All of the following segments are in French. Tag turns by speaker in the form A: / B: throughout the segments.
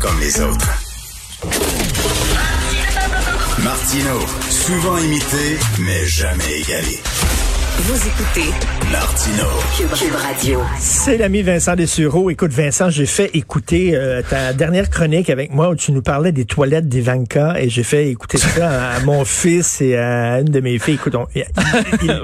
A: comme les autres. Martino, souvent imité, mais jamais égalé.
B: Vous écoutez
A: Martino.
B: Cube, Cube Radio.
C: C'est l'ami Vincent Dessureau. Écoute, Vincent, j'ai fait écouter euh, ta dernière chronique avec moi où tu nous parlais des toilettes d'Ivanka et j'ai fait écouter ça à, mon fils et à une de mes filles. Écoute, on, il,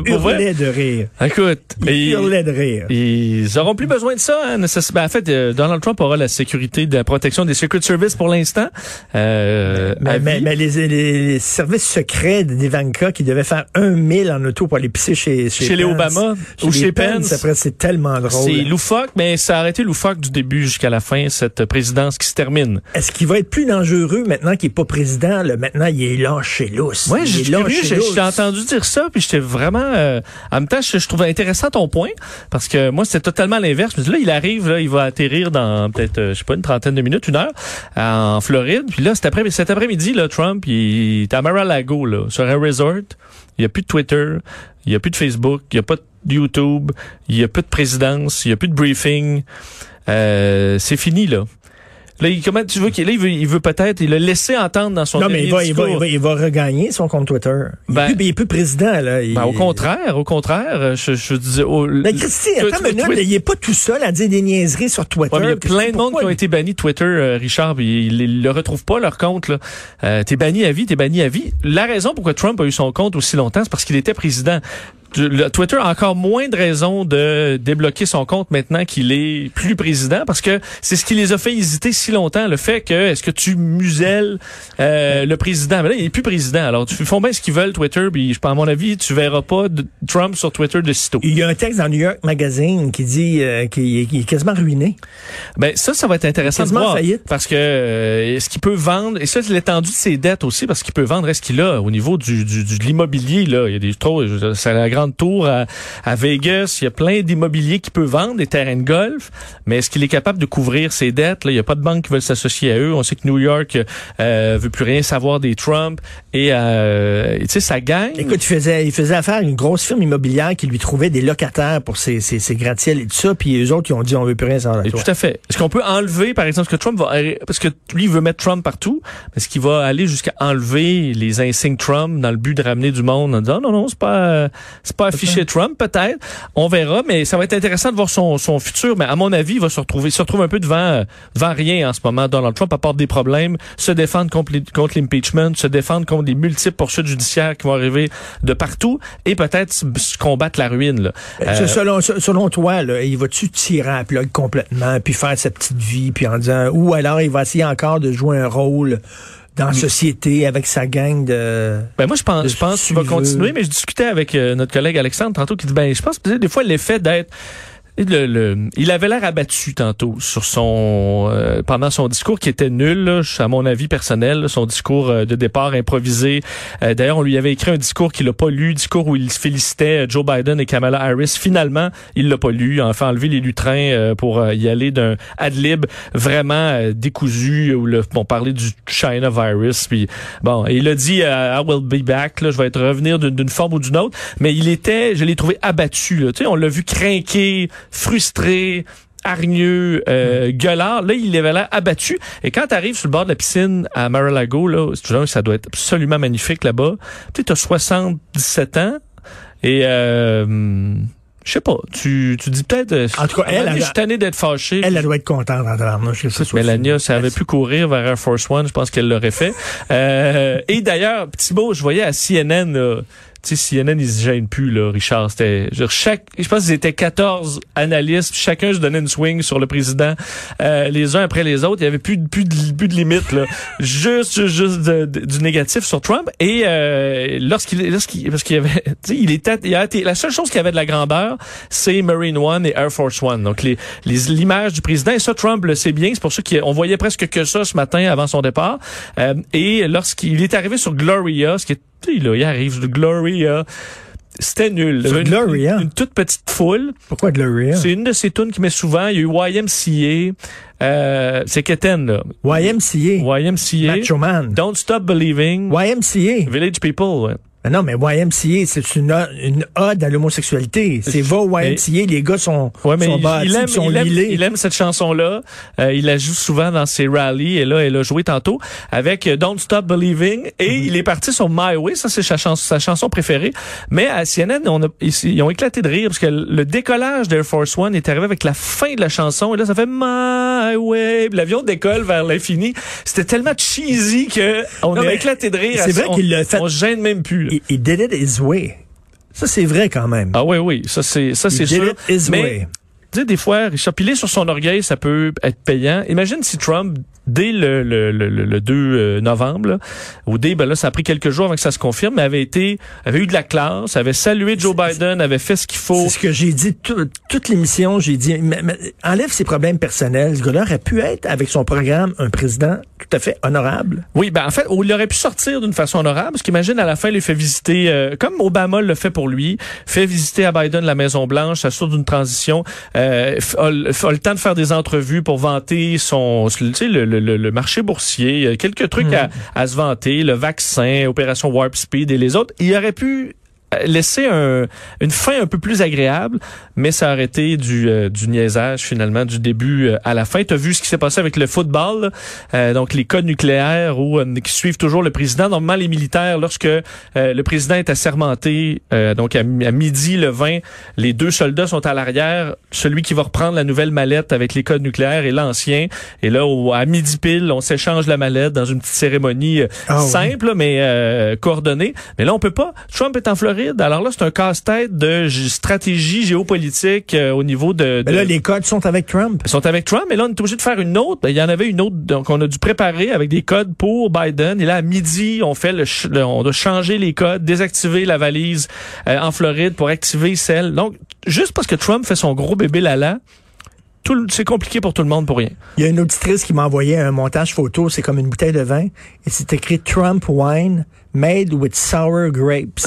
C: hurlait de rire.
D: Écoute,
C: Il
D: et-
C: hurlait de rire.
D: ils auront plus besoin de ça. Hein, nécess- ben, en fait, euh, Donald Trump aura la sécurité de la protection des Secret Service pour l'instant. Euh,
C: Mais, mais-
D: vie.
C: mais les, les- les services secrets d'Ivanka qui devaient faire un mille en auto pour aller pisser chez chez,
D: Chez les. Obama ou
C: les
D: chez Pence.
C: Après, c'est tellement drôle.
D: c'est loufoque, mais ça a été loufoque du début jusqu'à la fin, cette présidence qui se termine.
C: Est-ce qu'il va être plus dangereux maintenant qu'il est pas président? Là? Maintenant, il est lâché lousse.
D: Ouais,
C: Il
D: j'ai
C: lousse.
D: entendu dire ça, puis j'étais vraiment. euh, en même temps, je, je trouvais intéressant ton point, parce que moi, c'était totalement l'inverse. Là, il arrive, là, il va atterrir dans peut-être, euh, je sais pas, une trentaine de minutes, une heure, en Floride. Puis là, cet après- cet après-midi, là, Trump, il est à Mar-a-Lago, là, sur un resort. Il n'y a plus de Twitter, il n'y a plus de Facebook, il n'y a pas de YouTube, il n'y a plus de présidence, il n'y a plus de briefing. Euh, c'est fini, là. Là, il, comment tu veux qu'il il veut, il veut peut-être, il a laissé entendre dans son
C: Non, mais il va, il, va, il, va, il va regagner son compte Twitter. Il,
D: Ben-
C: est, plus, il est plus président, là. Il-
D: Ben, au contraire, au contraire, je, je disais... au-
C: Mais Christy,
D: tu-
C: attends une minute, il est pas tout seul à dire des niaiseries sur Twitter.
D: Ouais, mais il y a
C: Christy,
D: plein de monde qui ont été bannis Twitter, euh, Richard, ils le retrouvent pas leur compte. là. Euh, t'es banni à vie, t'es banni à vie. La raison pourquoi Trump a eu son compte aussi longtemps, c'est parce qu'il était président. Twitter a encore moins de raisons de débloquer son compte maintenant qu'il est plus président, parce que c'est ce qui les a fait hésiter si longtemps, le fait que est-ce que tu muselles euh, le président? Mais là, il est plus président. Alors, tu font bien ce qu'ils veulent, Twitter, puis je pense, à mon avis, tu verras pas de Trump sur Twitter de sitôt.
C: Il y a un texte dans New York Magazine qui dit euh, qu'il est, est quasiment ruiné.
D: Ben ça, ça va être intéressant de voir.
C: faillite.
D: Parce que euh, est-ce qu'il peut vendre, et ça, c'est l'étendue de ses dettes aussi, parce qu'il peut vendre, est-ce qu'il a au niveau du, du, du- de l'immobilier, là, il y a des trop, la grande tour à, à Vegas, il y a plein d'immobiliers qu'il peut vendre, des terrains de golf, mais est-ce qu'il est capable de couvrir ses dettes? Là? Il n'y a pas de banque qui veulent s'associer à eux. On sait que New York euh, veut plus rien savoir des Trump et euh, tu sais, ça gagne.
C: Écoute, il faisait, il faisait affaire à une grosse firme immobilière qui lui trouvait des locataires pour ses, ses, ses gratte-ciels et tout ça, puis eux autres, ils ont dit, on veut plus rien savoir de toi.
D: tout à fait. Est-ce qu'on peut enlever, par exemple, ce que Trump va, parce que lui, il veut mettre Trump partout, est-ce qu'il va aller jusqu'à enlever les insignes Trump dans le but de ramener du monde en disant non, non, c'est pas, c'est pas affiché Trump, peut-être. On verra, mais ça va être intéressant de voir son, son futur. Mais à mon avis, il va se retrouver, il se retrouve un peu devant, euh, devant rien en ce moment. Donald Trump apporte des problèmes, se défendre contre, l'impeachment, se défendre contre les multiples poursuites judiciaires qui vont arriver de partout et peut-être combattre la ruine, là.
C: Euh,
D: Euh,
C: selon, selon toi, là, il va-tu tirer à plug complètement, puis faire sa petite vie, puis en disant, ou alors il va essayer encore de jouer un rôle dans la société avec sa gang de...
D: Ben moi je pense je pense qu'il va
C: suiveux.
D: continuer mais je discutais avec euh, notre collègue Alexandre tantôt qui dit ben je pense que des fois l'effet d'être le, le- il avait l'air abattu tantôt sur son euh, pendant son discours qui était nul là, à mon avis personnel son discours euh, de départ improvisé. Euh, d'ailleurs on lui avait écrit un discours qu'il a pas lu discours où il félicitait euh, Joe Biden et Kamala Harris. Finalement il l'a pas lu a enfin enlevé les lutrins pour y aller d'un ad lib vraiment décousu où le bon parler du China virus puis bon il a dit I will be back là, je vais être revenir d'une d'une forme ou d'une autre. Mais il était je l'ai trouvé abattu là. tu sais on l'a vu craquer frustré hargneux, euh, gueulard. Là, il avait l'air abattu. Et quand tu arrives sur le bord de la piscine à Mar-a-Lago, là, ça doit être absolument magnifique là-bas. Tu sais, as 77 ans et euh, je sais pas, tu, tu dis peut-être... euh,
C: En tout cas, elle, elle-
D: je suis tanné d'être fâché.
C: Elle, elle doit être contente en
D: Mélania,
C: fini.
D: ça avait pu courir vers Air Force One, je pense qu'elle l'aurait fait. Euh, et d'ailleurs, petit mot, je voyais à CNN, là, tu sais, CNN, ils se gênent plus, là, Richard. C'était, je, chaque, je pense qu'ils étaient 14 analystes, chacun se donnait une swing sur le président, euh, les uns après les autres. Il y avait plus de, plus de, plus de limite, là. Juste, juste de- de- du négatif sur Trump. Et, euh, lorsqu'il, lorsqu'il, parce qu'il y avait, tu sais, il était, il a été, la seule chose qui avait de la grandeur, c'est Marine One et Air Force One. Donc, les, les, l'image du président, et ça, Trump le sait bien. C'est pour ça qu'on voyait presque que ça ce matin avant son départ. Euh, et lorsqu'il est arrivé sur Gloria, ce qui est, là, il arrive Gloria, c'était nul. Une-
C: Gloria?
D: Une, toute petite foule.
C: Pourquoi Gloria?
D: C'est une de ces tunes qui met souvent. Il y a eu YMCA. Euh, c'est Keten, là.
C: YMCA.
D: YMCA.
C: Macho Man.
D: Don't Stop Believing.
C: YMCA.
D: Village People, ouais.
C: Non, mais YMCA, c'est une, une ode à l'homosexualité. C'est va YMCA, les gars sont,
D: Ouais, mais
C: sont bâtis,
D: il aime,
C: sont
D: il, aime, il aime cette chanson-là. Euh, il la joue souvent dans ses rallyes. Et là, elle a joué tantôt avec Don't Stop Believing. Et
C: Mm-hmm.
D: il est parti sur My Way. Ça, c'est sa, chanson- sa chanson préférée. Mais à CNN, on a, ils, ils ont éclaté de rire parce que le décollage d'Air Force One est arrivé avec la fin de la chanson. Et là, ça fait My Way. L'avion décolle vers l'infini. C'était tellement cheesy que on
C: Non,
D: a éclaté de rire.
C: c'est vrai qu'il l'a fait-
D: On se gêne même plus. là.
C: Il, il did it his way. Ça, c'est vrai quand même.
D: Ah oui, oui. Ça, c'est, ça,
C: Il
D: c'est sûr.
C: it his
D: Mais,
C: way.
D: tu sais, des fois, Richard, piler sur son orgueil, ça peut être payant. Imagine si Trump, dès le, le, le, le- le 2 euh, novembre, là, ou dès, ben là, ça a pris quelques jours avant que ça se confirme, mais avait été, avait eu de la classe, avait salué Joe Biden, avait fait ce qu'il faut.
C: C'est ce que j'ai dit tout- toute l'émission. J'ai dit, mais- mais enlève ses problèmes personnels. Ce gars-là aurait pu être, avec son programme, un président tout à fait honorable.
D: Oui, ben en fait, il aurait pu sortir d'une façon honorable, parce qu'imagine à la fin, il lui fait visiter, euh, comme Obama le fait pour lui, fait visiter à Biden la Maison Blanche, s'assure d'une transition, euh, f- a, le- a le temps de faire des entrevues pour vanter son, tu sais, le, le, le- le marché boursier, a quelques trucs à, à se vanter, le vaccin, opération Warp Speed et les autres. Il aurait pu euh, laisser un, une fin un peu plus agréable, mais ça aurait été du, euh, du niaisage finalement du début euh, à la fin. Tu as vu ce qui s'est passé avec le football? Euh, donc les codes nucléaires où, euh, qui suivent toujours le président. Normalement, les militaires, lorsque euh, le président est assermenté, euh, donc à, à midi le 20, les deux soldats sont à l'arrière. Celui qui va reprendre la nouvelle mallette avec les codes nucléaires et l'ancien. Et là, au- à midi pile, on s'échange la mallette dans une petite cérémonie
C: Ah oui.
D: simple, mais euh, coordonnée. Mais là, on peut pas. Trump est en Floride. Alors là, c'est un casse-tête de stratégie géopolitique euh, au niveau de...
C: Mais
D: de-
C: là, les codes sont avec Trump.
D: ils sont avec Trump, mais là, on est obligé de faire une autre. Ben, Il y en avait une autre, donc on a dû préparer avec des codes pour Biden. Et là, à midi, on fait le, on doit changer les codes, désactiver la valise euh, en Floride pour activer celle. Donc, juste parce que Trump fait son gros bébé lala, c'est compliqué pour tout le monde pour rien.
C: Il y a une auditrice qui m'a envoyé un montage photo, c'est comme une bouteille de vin, et c'est écrit Trump wine made with sour grapes.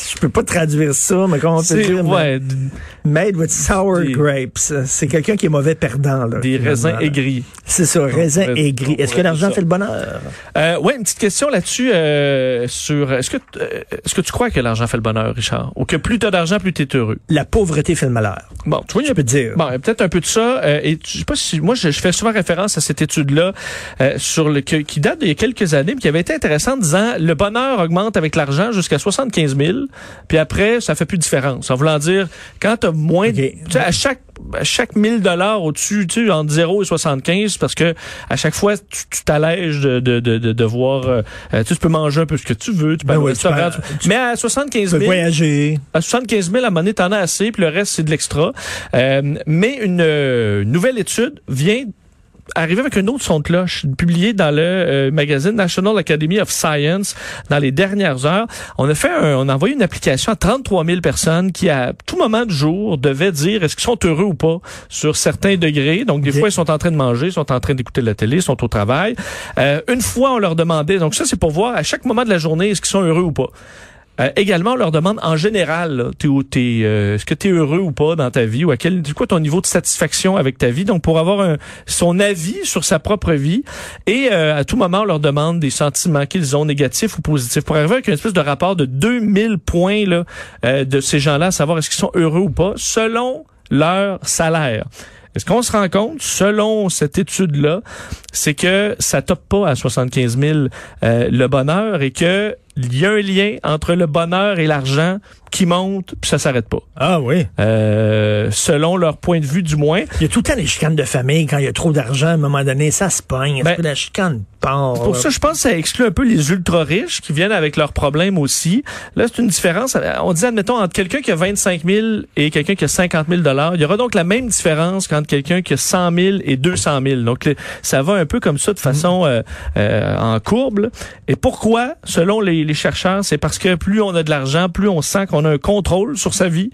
C: peux pas traduire ça, mais comment on peut
D: C'est
C: dire?
D: ouais,
C: Made with sour
D: Des-
C: grapes. C'est quelqu'un qui est mauvais perdant. Là,
D: des raisins aigris.
C: C'est ça, raisin
D: pourrait-
C: aigri.
D: on
C: Est-ce que l'argent fait le bonheur?
D: Euh, ouais, une petite question là-dessus euh, sur est-ce que euh, est-ce que tu crois que l'argent fait le bonheur, Richard, ou que plus t'as d'argent, plus t'es heureux?
C: La pauvreté fait le malheur.
D: Bon, tu vois,
C: Je peux te dire.
D: Bon, peut-être un peu de ça. euh, et je sais pas si moi je, je fais souvent référence à cette étude-là euh, sur le que- qui date d'il y a quelques années, mais qui avait été intéressante, disant le bonheur augmente avec l'argent jusqu'à 75 000, puis après ça fait plus de différence. En voulant dire quand t'as moins,
C: Ok.
D: tu sais, à chaque à chaque 1000 dollars au-dessus, tu sais, entre 0 et 75, parce que à chaque fois tu tu t'allèges de de de de, de voir, euh, euh, tu tu peux manger un peu ce que tu veux, tu peux
C: Ben oui, tu peux-
D: tu- mais à 75
C: Tu peux
D: 000
C: voyager.
D: à 75 000, à un moment donné, t'en as assez, puis le reste, c'est de l'extra. Euh, mais une euh, nouvelle étude vient arriver avec un autre son de cloche publié dans le euh, magazine National Academy of Science dans les dernières heures. On a fait un, on a envoyé une application à 33 000 personnes qui à tout moment du jour devaient dire est-ce qu'ils sont heureux ou pas sur certains degrés. Donc des fois ils sont en train de manger, ils sont en train d'écouter la télé, ils sont au travail. Euh, une fois on leur demandait donc ça c'est pour voir à chaque moment de la journée est-ce qu'ils sont heureux ou pas. Euh, également, on leur demande en général, où- t'es, euh, est-ce que tu es heureux ou pas dans ta vie ou à quel, c'est quoi ton niveau de satisfaction avec ta vie? Donc, pour avoir un, son avis sur sa propre vie et euh, à tout moment, on leur demande des sentiments qu'ils ont négatifs ou positifs pour arriver avec une espèce de rapport de 2000 points là, euh, de ces gens-là, à savoir est-ce qu'ils sont heureux ou pas selon leur salaire. Est-ce qu'on se rend compte, selon cette étude-là, c'est que ça top pas à 75 000 euh, le bonheur et que il y a un lien entre le bonheur et l'argent qui monte, puis ça s'arrête pas.
C: Ah oui.
D: Euh, selon leur point de vue du moins.
C: Il y a tout le temps les chicanes de famille. Quand il y a trop d'argent, à un moment donné, ça se pogne.
D: Ben,
C: la chicane part?
D: Pour ça, je pense que ça exclut un peu les ultra riches qui viennent avec leurs problèmes aussi. Là, c'est une différence. On dit, admettons, entre quelqu'un qui a 25 000 et quelqu'un qui a 50 000 dollars, il y aura donc la même différence qu'entre quelqu'un qui a 100 000 et 200 000. Donc, ça va un peu comme ça de façon euh, euh, en courbe. Et pourquoi, selon les, les chercheurs, c'est parce que plus on a de l'argent, plus on sent qu'on a un contrôle sur sa vie.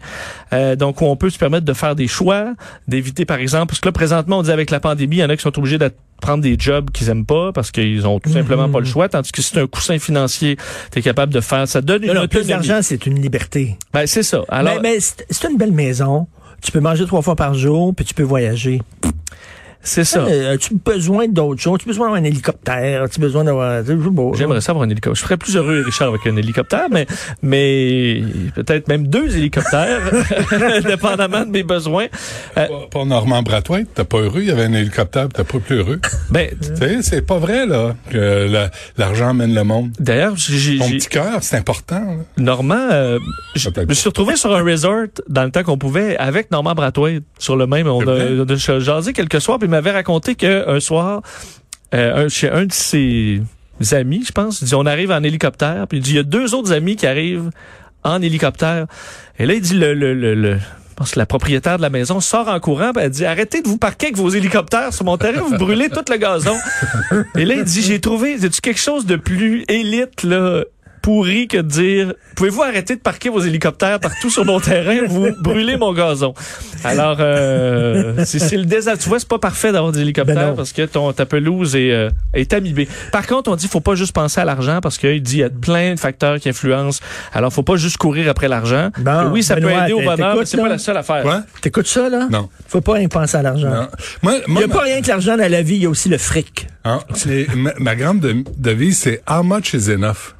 D: Euh, donc, on peut se permettre de faire des choix, d'éviter, par exemple, parce que là, présentement, on dit avec la pandémie, il y en a qui sont obligés de prendre des jobs qu'ils aiment pas parce qu'ils ont tout simplement pas le choix, tandis que si c'est un coussin financier, tu es capable de faire. Ça donne une
C: Non, plus d'argent, c'est une liberté.
D: Ben, c'est ça. Alors,
C: mais mais c'est une belle maison. Tu peux manger trois fois par jour, puis tu peux voyager.
D: C'est ça.
C: Euh, As-tu besoin d'autre chose? As-tu besoin d'avoir un hélicoptère? As-tu besoin d'avoir...
D: J'aimerais ça avoir un hélicoptère. Je serais plus heureux, Richard, avec un hélicoptère, mais, mais peut-être même deux hélicoptères, dépendamment de mes besoins. Euh,
E: Pas- Pas Normand Brathwaite, t'es pas heureux, il y avait un hélicoptère, t'es pas plus heureux.
D: ben,
E: tu sais, c'est pas vrai, là, que la- l'argent mène le monde.
D: d'ailleurs, j'ai,
E: Ton
D: j'ai-
E: petit cœur, c'est important, là.
D: Normand, euh, je me suis retrouvé sur un resort dans le temps qu'on pouvait avec Normand Brathwaite sur le même. On a, on a jasé quelques soirs, puis il m'avait raconté qu'un soir, euh, un, chez un de ses amis, je pense, il dit on arrive en hélicoptère, puis il dit il y a deux autres amis qui arrivent en hélicoptère. Et là, il dit le, le, le, le- je pense que la propriétaire de la maison sort en courant, puis elle dit arrêtez de vous parquer avec vos hélicoptères sur mon terrain, vous brûlez tout le gazon. Et là, il dit j'ai trouvé, c'est quelque chose de plus élite là, pourri que de dire pouvez-vous arrêter de parquer vos hélicoptères partout sur mon terrain, vous brûlez mon gazon. Alors euh, c'est c'est le désastre. Tu vois, c'est pas parfait d'avoir des
C: Ben
D: hélicoptères
C: non.
D: parce que ton ta pelouse est euh, est amibée. Par contre, on dit faut pas juste penser à l'argent parce qu'il dit il y a plein de facteurs qui influencent. Alors faut pas juste courir après l'argent.
C: Bon,
D: oui, ça
C: Benoît,
D: peut aider au bonheur, mais
C: t'écoutes,
D: c'est pas la seule affaire.
E: Quoi?
C: T'écoutes ça, là?
E: Non.
C: Faut pas rien penser à l'argent.
E: Non. Moi,
C: Il n'y a pas rien que l'argent dans la vie, il y a aussi le fric.
E: Hein, c'est ma, ma grande de- devise, c'est how much is enough.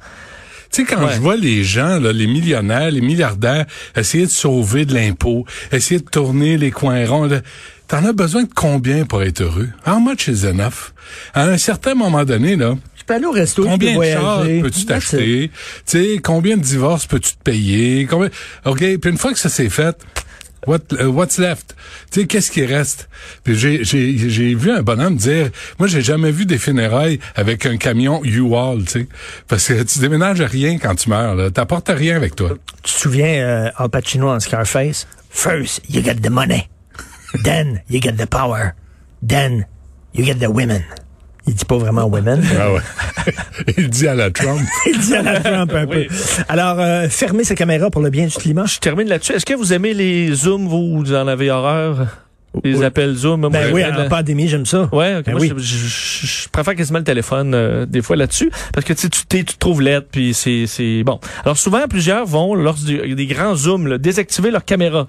E: Tu sais, quand
D: Ouais.
E: je vois les gens, là, les millionnaires, les milliardaires, essayer de sauver de l'impôt, essayer de tourner les coins ronds, là, t'en as besoin de combien pour être heureux? How much is enough? À un certain moment donné, là,
C: Tu peux aller au resto, tu
E: combien
C: peux
E: de chars peux-tu t'acheter? Tu sais, combien de divorces peux-tu te payer? Combien... OK, puis une fois que ça s'est fait, what, uh, what's left? Tu sais, qu'est-ce qui reste? J'ai vu un bonhomme dire, moi, j'ai jamais vu des funérailles avec un camion U-Haul, tu sais. Parce que tu déménages rien quand tu meurs, là. T'apportes rien avec toi.
C: Tu te souviens euh, Al Pacino en Scarface? First, you get the money. Then, you get the power. Then, you get the women. Il dit pas vraiment women.
E: Ah ouais. Il dit à la Trump.
C: Il dit à la Trump un
D: Oui.
C: peu. Alors, euh, fermez sa caméra pour le bien du climat.
D: Je termine là-dessus. Est-ce que vous aimez les zooms, vous, vous en avez horreur? Les
C: Oui.
D: appels zoom?
C: Ben
D: je-
C: oui,
D: la-
C: en pandémie, j'aime ça.
D: Ouais, ok.
C: Ben
D: Moi,
C: oui.
D: je, je- je- préfère quasiment le téléphone euh, des fois là-dessus parce que tu sais, tu t'es- tu te trouves lettre puis c'est c'est bon. Alors souvent plusieurs vont lors du- des grands zooms là, désactiver leur caméra.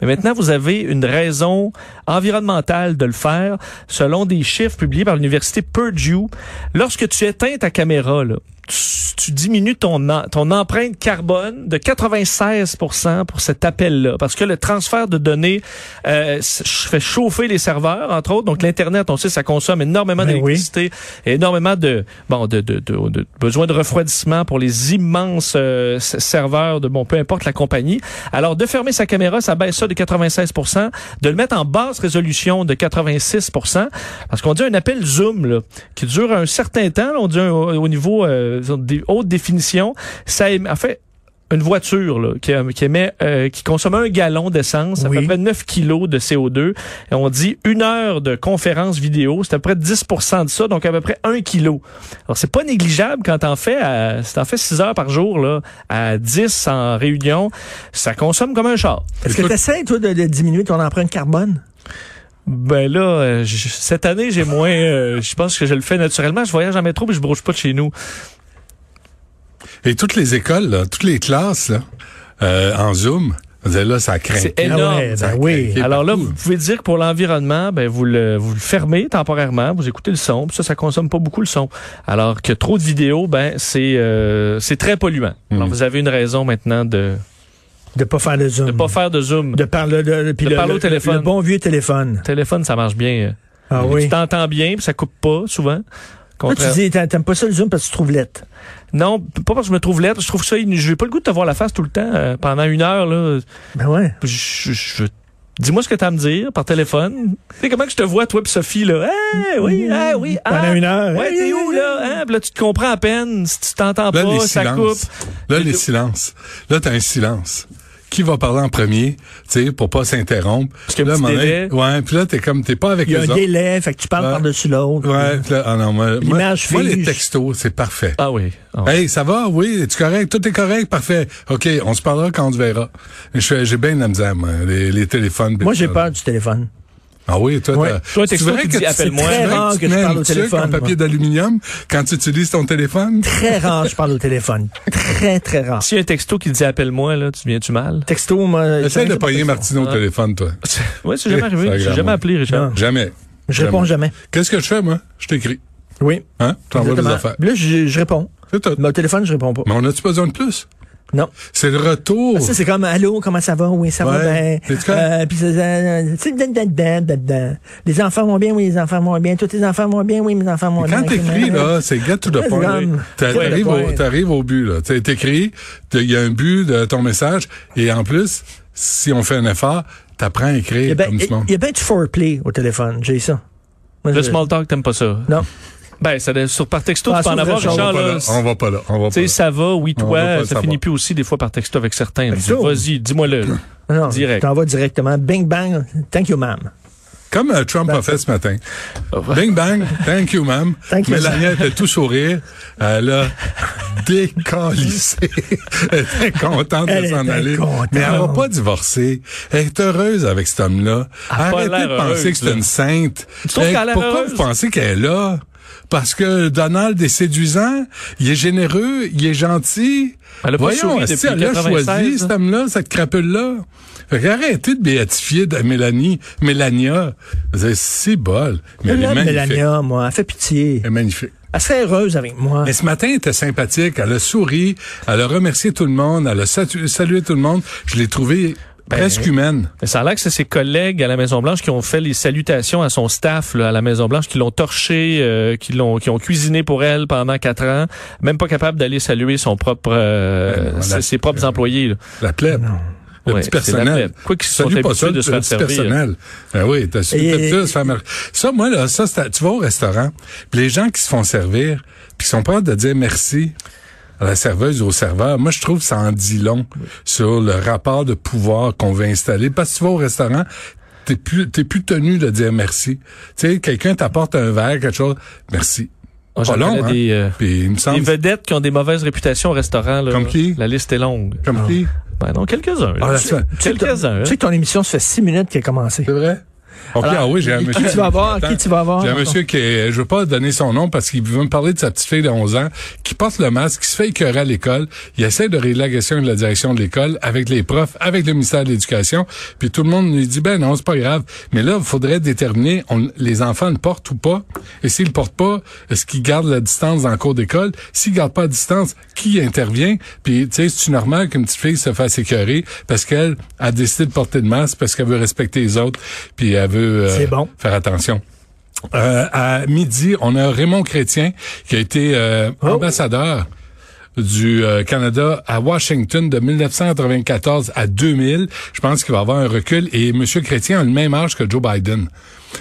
D: Mais maintenant vous avez une raison environnementale de le faire selon des chiffres publiés par l'université Purdue. Lorsque tu éteins ta caméra là, tu, tu diminues ton en- ton empreinte carbone de 96% pour cet appel-là. Parce que le transfert de données euh, fait chauffer les serveurs entre autres. Donc l'internet on sait ça consomme énormément
C: Ben
D: d'électricité et énormément de bon de, de, de, de besoin de refroidissement pour les immenses euh, serveurs de bon peu importe la compagnie. Alors de fermer sa caméra ça baisse ça de 96% de le mettre en basse résolution de 86% parce qu'on dit un appel zoom là, qui dure un certain temps là, on dit un- au niveau euh, des hautes définitions ça émet- en fait une voiture là, qui, qui émet, euh, qui consomme un gallon d'essence, à
C: Oui.
D: peu près 9 kilos de CO2. Et on dit une heure de conférence vidéo, c'est à peu près 10% de ça, donc à peu près 1 kilo. Alors c'est pas négligeable quand t'en fais, à, si t'en fais 6 heures par jour là, à 10 en réunion, ça consomme comme un char.
C: Est-ce que
E: Écoute-
C: tu essaies, toi, de, de diminuer ton empreinte carbone?
D: Ben là, euh, cette année j'ai moins, euh, je pense que je le fais naturellement. Je voyage en métro mais je bouge pas de chez nous.
E: Et toutes les écoles, là, toutes les classes, là, euh, en Zoom, là, ça craint.
D: C'est énorme.
C: Ah ouais, ben oui.
D: Alors là, vous pouvez dire que pour l'environnement, ben vous le vous le fermez temporairement, vous écoutez le son, puis ça, ça consomme pas beaucoup le son. Alors que trop de vidéos, ben c'est euh, c'est très polluant. Alors
E: Mm.
D: vous avez une raison maintenant de
C: De pas faire de zoom.
D: de pas faire de zoom.
C: De parler, de, puis
D: De
C: le,
D: parler au téléphone.
C: Le bon vieux téléphone.
D: téléphone, ça marche bien.
C: Ah
D: Tu
C: oui.
D: t'entends bien, puis ça coupe pas souvent.
C: Toi, tu dis, t'a- t'aimes pas ça le zoom parce que tu trouves lettre.
D: Non, pas parce que je me trouve lettre, je trouve ça n'ai pas le goût de te voir la face tout le temps euh, pendant une heure là.
C: Ben ouais.
D: Je, je- je- Dis-moi ce que tu as à me dire par téléphone. Tu sais comment que je te vois, toi puis Sophie, là? Eh oui, eh oui. ah,
C: Pendant une heure.
D: Ouais, t'es où, là? Hein? Puis là, tu te comprends à peine. Si tu t'entends pas,
E: les
D: ça coupe.
E: Là, les silences. Là, t'as un silence. Qui va parler en premier, tu sais, pour pas s'interrompre.
D: Parce un
E: là,
D: délai.
E: Ouais, puis là, t'es comme, t'es pas avec
C: Il y a
E: les
C: un délai, fait que tu parles
E: Ouais.
C: par-dessus l'autre.
E: Ouais, puis là, ah non, moi, moi, moi, les textos, c'est parfait.
D: Ah oui. Ah.
E: Hey, ça va? Oui, es-tu correct? Tout est correct? Parfait. OK, on se parlera quand on se verra. J'ai bien de la misère, moi, les, les téléphones.
C: Moi, j'ai peur du téléphone.
E: Ah oui, toi,
C: Ouais.
E: t'as-
D: Toi, un
E: c'est vrai que tu-
D: appelle-moi.
E: c'est
C: Très rare
E: tu
C: que je parle
E: un
C: au téléphone,
E: en papier d'aluminium quand tu utilises ton téléphone?
C: Très rare, je parle au téléphone. Très, très rare.
D: S'il y a un texto qui dit appelle-moi, là, tu viens-tu mal?
C: Texto, moi.
E: Essaye de
C: pas
E: pogner Martine au
D: Ah.
E: téléphone, toi.
D: Oui, c'est jamais arrivé. J'ai jamais appelé, Richard.
E: Jamais.
C: Je réponds jamais.
E: Qu'est-ce que je fais, moi? Je t'écris.
C: Oui.
E: Hein? T'envoies des
C: Exactement.
E: affaires.
C: Là, je, je réponds.
E: C'est tout.
C: Mais au téléphone, je réponds pas.
E: Mais on a-tu besoin de plus?
C: Non.
E: C'est le retour.
C: Ça, c'est comme, allô, comment ça va? Oui, ça va
E: Ouais.
C: bien. Euh, euh, dan. Les enfants vont bien, oui, les enfants vont bien. Tous les enfants vont bien, oui, mes enfants vont bien.
E: quand t'écris, là, c'est get to the
C: Ouais,
E: point.
C: Ouais,
E: T'arrives
C: le
E: au, au but, là. Tu t'écris, il y a un but de ton message, et en plus, si on fait un effort, t'apprends à écrire
C: ben,
E: comme du monde.
C: il y a ben du foreplay au téléphone. J'ai ça. Moi,
D: Le
C: je-
D: small talk, t'aimes pas ça?
C: Non.
D: Ben, ça, sur par texto,
C: Ah,
D: tu peux en avoir,
C: ça,
E: On va
D: Richard,
E: pas
D: là.
E: là. On va pas là. On va
D: Tu
E: pas
D: sais,
E: là.
D: ça va, oui,
E: On va pas
D: toi,
E: le
D: ça finit plus aussi des fois par texto avec certains.
C: Texto.
D: Vas-y, dis-moi-le.
C: Non,
D: Direct.
C: Tu t'envoies directement. Bing, bang. Thank you, ma'am.
E: Comme euh, Trump a fait ce matin. Bing bang, thank you, ma'am.
C: Thank you,
E: Mélania était tout sourire. Elle a décalissé. elle était contente
C: Elle
E: de s'en aller.
C: contente.
E: Mais elle va pas divorcer. Elle est heureuse avec cet homme-là.
D: Elle
E: Arrêtez de penser
D: heureuse,
E: que c'est une sainte.
D: a l'air
E: Pourquoi
D: heureuse?
E: vous pensez qu'elle est là? Parce que Donald est séduisant, il est généreux, il est gentil.
D: Elle a pas
E: Voyons, elle a
D: 96,
E: choisi cet homme-là, cette crapule-là? Fait qu'arrêtez de béatifier de Mélanie, Mélania. C'est si bol. Mais
C: Je
E: elle est
C: l'aime,
E: magnifique.
C: Mélania, moi. Elle fait pitié.
E: Elle est magnifique.
C: Elle serait heureuse avec moi.
E: Mais ce matin, elle était sympathique. Elle a souri. Elle a remercié tout le monde. Elle a salué tout le monde. Je l'ai trouvée presque humaine.
D: Mais ça a l'air que c'est ses collègues à la Maison-Blanche qui ont fait les salutations à son staff là, à la Maison-Blanche, qui l'ont torché, euh, qui l'ont qui ont cuisiné pour elle pendant quatre ans, même pas capable d'aller saluer son propre euh,
E: Ben non,
D: ses,
E: la-
D: ses propres employés. là.
E: La plèbe. Le
D: Ouais,
E: petit personnel.
D: Quoi qu'ils sont
E: pas ça, le
D: de se faire
E: petit
D: servir.
E: personnel. Ben oui, t'as su- de se faire Ça, moi, là, ça, tu vas au restaurant, puis les gens qui se font servir, puis qui sont prêts de dire merci à la serveuse ou au serveur, moi, je trouve que ça en dit long sur le rapport de pouvoir qu'on veut installer. Parce que tu vas au restaurant, t'es plus, t'es plus tenu de dire merci. Tu sais, quelqu'un t'apporte un verre, quelque chose, merci.
D: J'en
E: Pas long, hein?
D: des, euh,
E: Puis il me
D: des
E: semble,
D: vedettes qui ont des mauvaises réputations au restaurant. Là.
E: Comme qui?
D: La liste est longue.
E: comme qui?
D: Ben non, quelques-uns.
E: Ah, la semaine.
C: Tu sais que ton-
D: Quelques-uns.
C: tu sais que ton émission, ça fait six minutes qu'elle a commencé.
E: C'est vrai? OK,
C: Alors,
E: ah oui, j'ai un
C: qui
E: monsieur.
C: tu vas voir? Qui tu vas voir?
E: J'ai un monsieur qui est, je veux pas donner son nom parce qu'il veut me parler de sa petite fille de 11 ans qui porte le masque, qui se fait écœurer à l'école. Il essaie de régler la question de la direction de l'école avec les profs, avec le ministère de l'Éducation. Puis tout le monde lui dit, ben non, c'est pas grave. Mais là, il faudrait déterminer, on- les enfants le portent ou pas. Et s'ils le portent pas, est-ce qu'ils gardent la distance dans le cours d'école? S'ils gardent pas la distance, qui intervient? Puis, tu sais, c'est normal qu'une petite fille se fasse écœurer parce qu'elle a décidé de porter le masque parce qu'elle veut respecter les autres? Puis elle veut euh,
C: C'est bon.
E: faire attention. Euh, à midi, on a Raymond Chrétien qui a été euh,
C: Oh.
E: ambassadeur du euh, Canada à Washington de 1994 à 2000. Je pense qu'il va avoir un recul et M. Chrétien a le même âge que Joe Biden.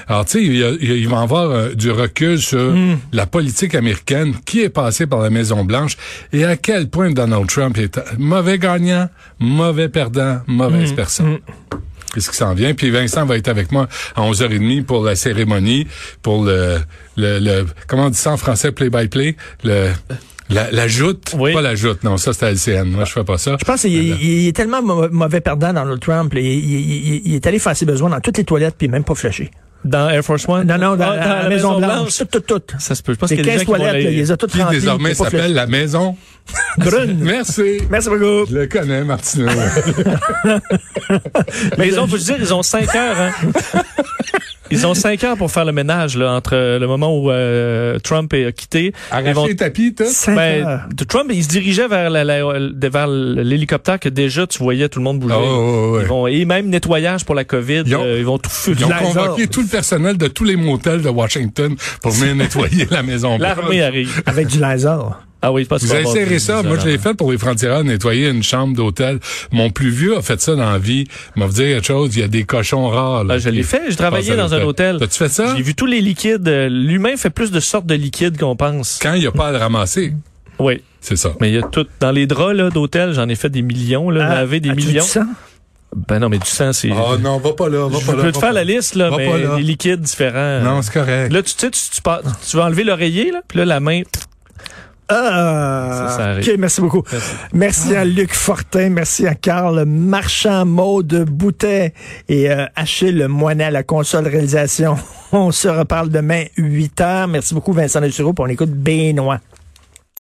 E: Alors, tu sais, il, il va avoir euh, du recul sur la politique américaine, qui est passé par la Maison-Blanche? Et à quel point Donald Trump est mauvais gagnant, mauvais perdant, mauvaise personne? Qu'est-ce qui s'en vient? Puis Vincent va être avec moi à 11h30 pour la cérémonie, pour le, le, le comment on dit ça en français, play-by-play? Le, la, la joute?
D: Oui.
E: Pas la joute, non, ça c'est à LCN. Moi, je fais pas ça.
C: Je pense qu'il il- il est tellement mau- mauvais perdant, Donald Trump. il- il est allé faire ses besoins dans toutes les toilettes, puis même pas flashé.
D: Dans Air Force One?
C: Non, non, dans,
D: Ah,
C: la, Maison Blanche. Tout, tout, tout.
D: Ça se peut. Je pense
C: C'est
D: qu'il y a des
C: 15
D: gens qui vont
C: toilettes, là,
D: aller-
C: il les a toutes
E: Qui
C: remplies.
E: désormais s'appelle la maison.
C: Brune.
E: Merci.
C: Merci beaucoup.
E: Je le connais, Martineau.
D: Mais ils ont, faut dire, ils ont cinq heures. Hein? Ils ont cinq heures pour faire le ménage là, entre le moment où euh, Trump est quitté. Ils
E: Arracher
D: vont-
E: les tapis, tout.
C: Cinq
D: Ben, Trump, il se dirigeait vers la- la- vers l'hélicoptère que déjà tu voyais tout le monde bouger.
E: Oh, oh, oh, ouais.
D: Ils vont, et même nettoyage pour la COVID,
E: Ils ont-
D: euh, ils vont tout foutre.
E: Ils ont convoqué tout le personnel de tous les motels de Washington pour venir nettoyer la maison.
D: L'armée arrive.
C: Avec du laser.
D: Ah oui, c'est pas
E: Vous avez serré ça. Moi, je l'ai fait pour les frontières, nettoyer une chambre d'hôtel. Mon plus vieux a fait ça dans la vie. Il m'a dit quelque chose, il y a des cochons rares. là,
D: Ah, je l'ai fait. Je travaillais dans un hôtel.
E: T'as-tu fait ça?
D: J'ai vu tous les liquides. L'humain fait plus de sortes de liquides qu'on pense.
E: Quand il n'y a pas à le ramasser.
D: Oui.
E: C'est ça.
D: Mais il y a tout. Dans les draps là, d'hôtel, j'en ai fait des millions, là,
C: Ah,
D: laver des
C: as-tu
D: millions.
C: du sang?
D: Ben non, mais du sang, c'est.
E: Oh non, va pas là, va
D: je
E: pas là.
D: peux te faire
E: pas
D: la
E: là.
D: liste, là,
E: Va
D: mais
E: là.
D: des liquides différents.
E: Non, c'est correct.
D: Là, tu sais, tu, tu, tu vas enlever l'oreiller, là, puis là, la main.
C: Ah,
D: Ça.
C: OK, merci beaucoup.
D: Merci.
C: Merci à Luc Fortin, merci à Carl Marchand, Maude Boutet et euh, Achille Moinet à la console réalisation. On se reparle demain 8 heures. Merci beaucoup Vincent Dessureau, puis on écoute Benoît.